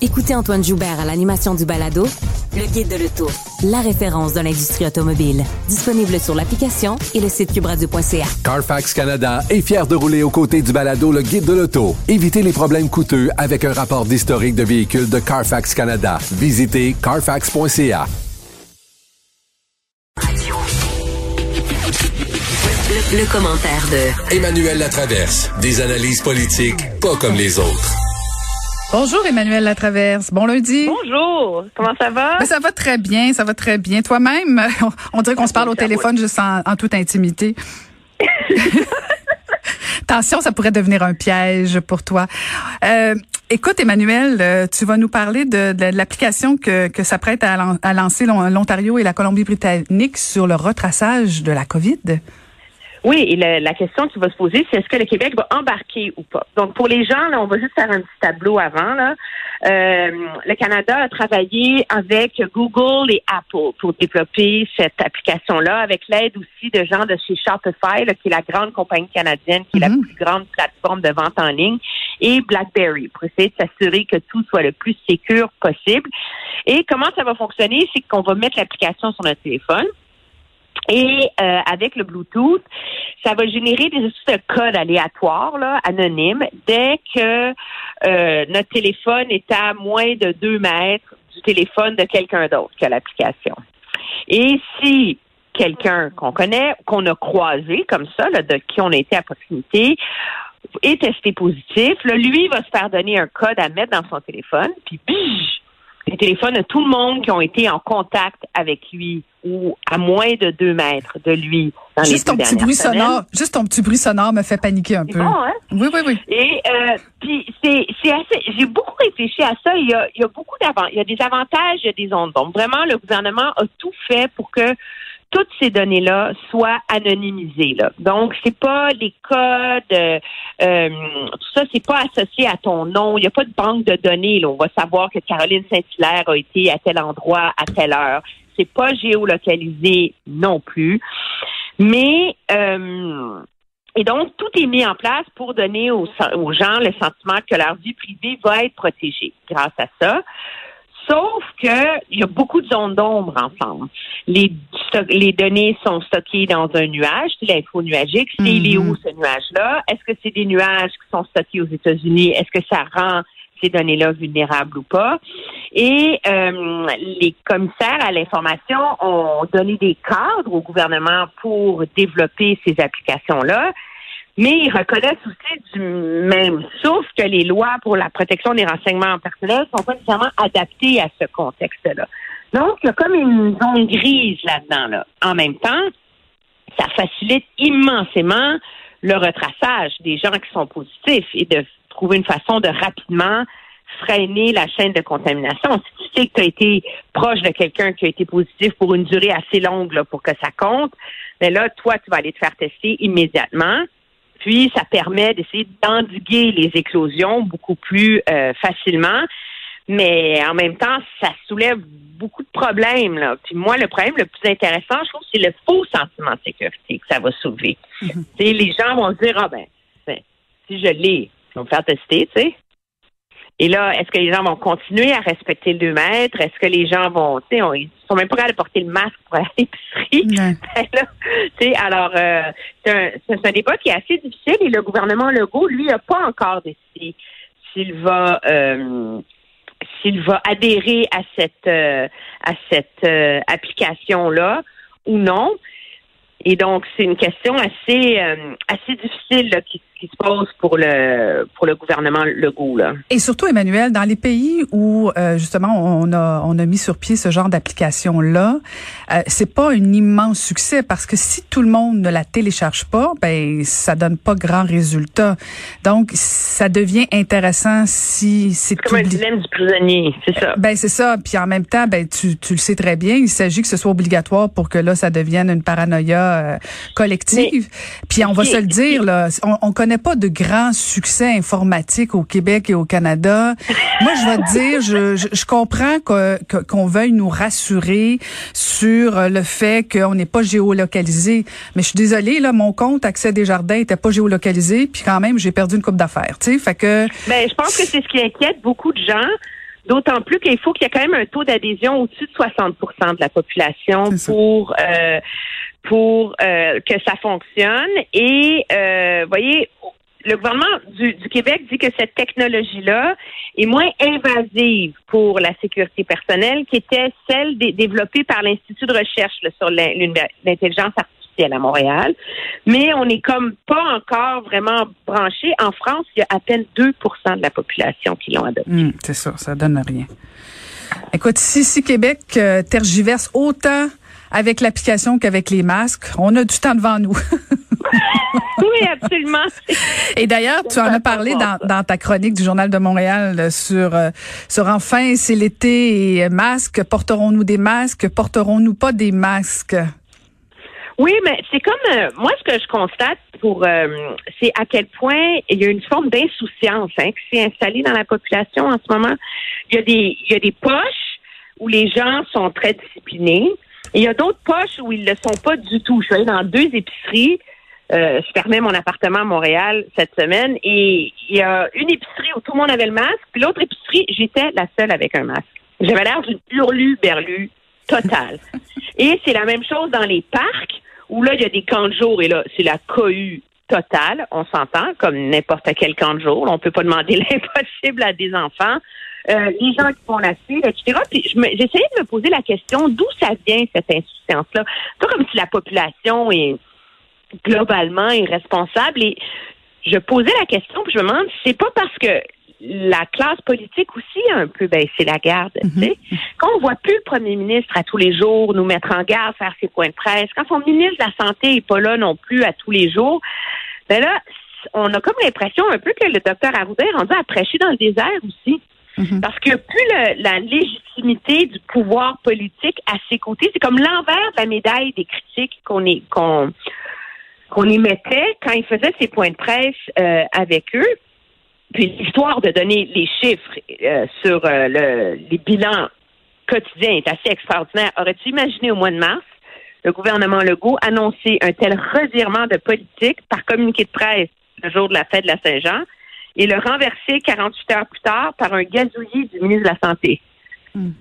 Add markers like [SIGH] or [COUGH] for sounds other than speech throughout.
Écoutez Antoine Joubert à l'animation du balado Le Guide de l'Auto, la référence de l'industrie automobile. Disponible sur l'application et le site cubradio.ca. Carfax Canada est fier de rouler aux côtés du balado Le Guide de l'Auto. Évitez les problèmes coûteux avec un rapport d'historique de véhicules de Carfax Canada. Visitez carfax.ca. Le, le commentaire de Emmanuel Latraverse. Des analyses politiques pas comme les autres. Bonjour Emmanuel Latraverse. Bon lundi. Bonjour. Comment ça va? Ben, ça va très bien, ça va très bien. Toi-même, [LAUGHS] on, dirait qu'on se parle au téléphone juste en, en toute intimité. [LAUGHS] Attention, ça pourrait devenir un piège pour toi. Euh, écoute, Emmanuel, euh, tu vas nous parler de, de, de l'application que, que s'apprête à, lan- à lancer l'On- l'Ontario et la Colombie-Britannique sur le retraçage de la COVID. Oui, et la, la question qui va se poser, c'est est-ce que le Québec va embarquer ou pas? Donc, pour les gens, là, on va juste faire un petit tableau avant. Là. Euh, le Canada a travaillé avec Google et Apple pour développer cette application-là, avec l'aide aussi de gens de chez Shopify, là, qui est la grande compagnie canadienne, qui est la plus grande plateforme de vente en ligne, et BlackBerry, pour essayer de s'assurer que tout soit le plus sécur possible. Et comment ça va fonctionner? C'est qu'on va mettre l'application sur notre téléphone. Et euh, avec le Bluetooth, ça va générer des codes aléatoires, là, anonymes, dès que euh, notre téléphone est à moins de deux mètres du téléphone de quelqu'un d'autre que l'application. Et si quelqu'un qu'on connaît, qu'on a croisé comme ça, là, de qui on a été à proximité, est testé positif, là, lui va se faire donner un code à mettre dans son téléphone, puis bige, les téléphones de tout le monde qui ont été en contact avec lui ou à moins de deux mètres de lui dans Juste les ton petit bruit semaines. sonore, juste ton petit bruit sonore me fait paniquer un peu. bon, hein? Oui, oui, oui. Et euh, puis c'est c'est assez. J'ai beaucoup réfléchi à ça. Il y a, il y a beaucoup d'avantages. Il y a des avantages, il y a des ondes. Donc vraiment, le gouvernement a tout fait pour que toutes ces données-là soient anonymisées. Là. Donc, c'est pas les codes, euh, euh, tout ça, c'est pas associé à ton nom. Il n'y a pas de banque de données. Là. On va savoir que Caroline Saint-Hilaire a été à tel endroit à telle heure. C'est pas géolocalisé non plus. Mais euh, et donc, tout est mis en place pour donner aux, aux gens le sentiment que leur vie privée va être protégée grâce à ça. Sauf que il y a beaucoup de zones d'ombre ensemble. Les, les données sont stockées dans un nuage, c'est l'info nuagique. C'est il est où ce nuage-là? Est-ce que c'est des nuages qui sont stockés aux États-Unis? Est-ce que ça rend ces données-là vulnérables ou pas? Et euh, les commissaires à l'information ont donné des cadres au gouvernement pour développer ces applications-là. Mais ils reconnaissent aussi du même souffle que les lois pour la protection des renseignements personnels sont pas nécessairement adaptées à ce contexte-là. Donc, il y a comme une zone grise là-dedans. Là. En même temps, ça facilite immensément le retraçage des gens qui sont positifs et de trouver une façon de rapidement freiner la chaîne de contamination. Si tu sais que tu as été proche de quelqu'un qui a été positif pour une durée assez longue là, pour que ça compte, mais là, toi, tu vas aller te faire tester immédiatement. Puis, ça permet d'essayer d'endiguer les éclosions beaucoup plus euh, facilement. Mais en même temps, ça soulève beaucoup de problèmes. Là. Puis moi, le problème le plus intéressant, je trouve, c'est le faux sentiment de sécurité que ça va soulever. Sais, Les gens vont se dire, ah ben, ben, si je l'ai, je vais me faire tester, tu sais. Et là, est-ce que les gens vont continuer à respecter le 2 mètres? Est-ce que les gens vont, tu sais, ils sont même pas capables de porter le masque pour aller à l'épicerie? [LAUGHS] Ben alors, euh, c'est un, débat qui est assez difficile et le gouvernement Legault, lui, n'a pas encore décidé s'il va euh, s'il va adhérer à cette euh, à cette euh, application là ou non. Et donc, c'est une question assez assez difficile là, qui, qui se pose pour le pour le gouvernement Legault là. Et surtout, Emmanuel, dans les pays où euh, justement on a on a mis sur pied ce genre d'application là, euh, c'est pas un immense succès parce que si tout le monde ne la télécharge pas, ben ça donne pas grand résultat. Donc ça devient intéressant si c'est C'est comme un dilemme du prisonnier, c'est ça. Ben c'est ça. Puis en même temps, ben tu, tu le sais très bien, il s'agit que ce soit obligatoire pour que là ça devienne une paranoïa euh, collective. Puis on va se le dire là, on, on connaît pas de grands succès informatiques au Québec et au Canada. Moi je vais te dire, je, je, je comprends que- que- qu'on veuille nous rassurer sur le fait qu'on n'est pas géolocalisé, mais je suis désolée là, mon compte Accès des Jardins était pas géolocalisé, puis quand même j'ai perdu une coupe d'affaires, tu sais, fait que Ben, je pense que c'est ce qui inquiète beaucoup de gens. D'autant plus qu'il faut qu'il y ait quand même un taux d'adhésion au-dessus de 60% de la population pour euh, pour euh, que ça fonctionne. Et euh, voyez, le gouvernement du, Québec dit que cette technologie-là est moins invasive pour la sécurité personnelle qu'était celle développée par l'Institut de recherche sur l'intelligence artificielle à Montréal. Mais on n'est comme pas encore vraiment branché. En France, il y a à peine 2% de la population qui l'ont adopté. Hmm, c'est ça, ça donne rien. Écoute, si, si Québec euh, tergiverse autant avec l'application qu'avec les masques, on a du temps devant nous. [LAUGHS] oui, absolument. Et d'ailleurs, tu en as parlé dans, ta chronique du Journal de Montréal euh, sur, euh, sur enfin, c'est l'été et masques. Porterons-nous des masques? Porterons-nous pas des masques? Oui, mais c'est comme euh, moi ce que je constate pour c'est à quel point il y a une forme d'insouciance hein, qui s'est installée dans la population en ce moment. Il y a des il y a des poches où les gens sont très disciplinés. Et il y a d'autres poches où ils ne le sont pas du tout. Je suis allée dans deux épiceries euh, je fermais mon appartement à Montréal cette semaine et il y a une épicerie où tout le monde avait le masque, puis l'autre épicerie, j'étais la seule avec un masque. J'avais l'air d'une hurlu-berlu totale. [LAUGHS] et c'est la même chose dans les parcs où là, il y a des camps de jour et là, c'est la cohue totale, on s'entend, comme n'importe quel camp de jour. On peut pas demander [LAUGHS] l'impossible à des enfants. Euh, les gens qui font la file, etc. Puis j'essayais de me poser la question d'où ça vient cette insouciance-là? C'est pas comme si la population est globalement irresponsable. Et je posais la question, puis je me demande, c'est pas parce que la classe politique aussi a un peu baissé la garde. Mhm. Quand on voit plus le premier ministre à tous les jours nous mettre en garde, faire ses points de presse, quand son ministre de la Santé est pas là non plus à tous les jours, ben là, on a comme l'impression un peu que le docteur Arruda est rendu à prêcher dans le désert aussi. Mhm. Parce que plus la légitimité du pouvoir politique à ses côtés, c'est comme l'envers de la médaille des critiques qu'on est qu'on qu'on émettait quand il faisait ses points de presse euh, avec eux. Puis l'histoire de donner les chiffres euh, sur euh, le, les bilans quotidiens est assez extraordinaire. Aurais-tu imaginé au mois de mars le gouvernement Legault annoncer un tel revirement de politique par communiqué de presse le jour de la fête de la Saint-Jean? Et le renverser 48 heures plus tard par un gazouillis du ministre de la Santé? Hmm.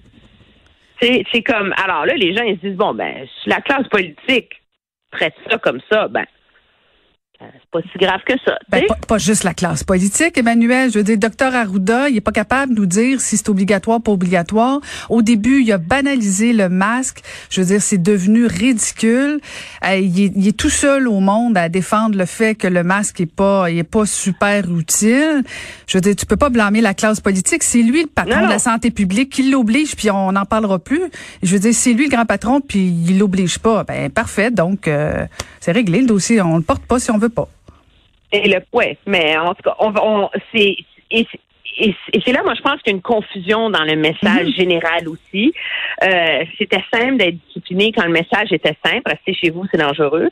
C'est comme, alors là, les gens, ils se disent, bon, ben, la classe politique traite ça comme ça, ben, c'est pas si grave que ça. Ben, pas, juste la classe politique, Emmanuel. Je veux dire, docteur Arruda, il est pas capable de nous dire si c'est obligatoire, pas obligatoire. Au début, il a banalisé le masque. Je veux dire, c'est devenu ridicule. Euh, il, est, tout seul au monde à défendre le fait que le masque est pas, il est pas super utile. Je veux dire, tu peux pas blâmer la classe politique. C'est lui le patron de la santé publique qui l'oblige, puis on n'en parlera plus. Je veux dire, c'est lui le grand patron, puis il l'oblige pas. Ben parfait. Donc, euh, c'est réglé le dossier. On le porte pas si on veut pas. Et le ouais, mais en tout cas, on, c'est et, c'est là, moi, je pense qu'il y a une confusion dans le message mhm. général aussi. Euh, c'était simple d'être discipliné quand le message était simple. Rester chez vous, c'est dangereux.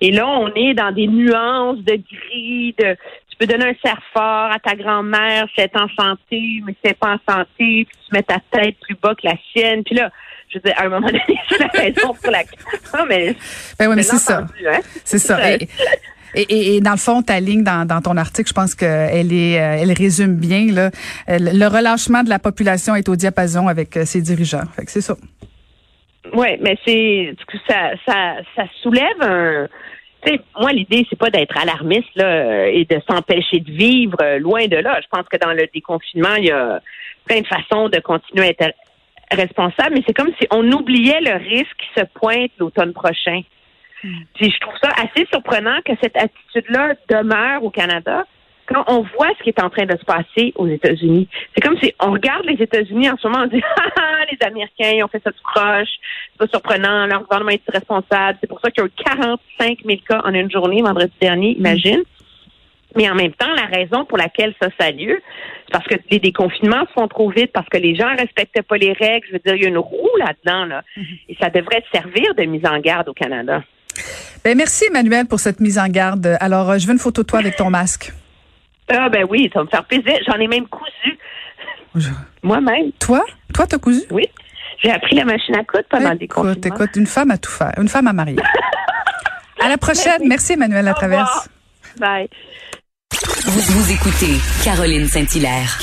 Et là, on est dans des nuances de gris, de tu peux donner un cerf fort à ta grand-mère c'est en santé, mais c'est pas en santé, puis tu mets ta tête plus bas que la sienne. Puis là, je veux dire, à un moment donné, [LAUGHS] c'est la raison pour la... Non, mais, ben oui, mais c'est ça. Hein? C'est ça. Et, et, dans le fond, ta ligne dans, ton article, je pense qu'elle est, euh, elle résume bien euh, le relâchement de la population est au diapason avec euh, ses dirigeants. Fait que c'est ça. Oui, mais c'est ça, ça, ça soulève un. moi, l'idée, c'est pas d'être alarmiste là, et de s'empêcher de vivre loin de là. Je pense que dans le déconfinement, il y a plein de façons de continuer à être responsable, mais c'est comme si on oubliait le risque qui se pointe l'automne prochain. Puis je trouve ça assez surprenant que cette attitude-là demeure au Canada quand on voit ce qui est en train de se passer aux États-Unis. C'est comme si on regarde les États-Unis en ce moment, on dit [LAUGHS] ah, ah les Américains ils ont fait ça tout croche, c'est pas surprenant, leur gouvernement est responsable. C'est pour ça qu'il y a eu 45 000 cas en une journée vendredi dernier, imagine. Mais en même temps, la raison pour laquelle ça, ça a lieu, c'est parce que les déconfinements se font trop vite, parce que les gens ne respectent pas les règles. Je veux dire, il y a une roue là-dedans, là. Mm-hmm. Et ça devrait servir de mise en garde au Canada. Ben, merci, Emmanuel, pour cette mise en garde. Alors, euh, je veux une photo de toi avec ton masque. Ah, ben oui, ça va me faire plaisir. J'en ai même cousu. Moi-même. Toi? Toi, t'as cousu? Oui. J'ai appris la machine à coudre pendant des Écoute, écoute, une femme à tout faire. Une femme à marier. [LAUGHS] à la prochaine. Merci, Emmanuel Latraverse. Bye. Vous, vous écoutez Caroline Saint-Hilaire.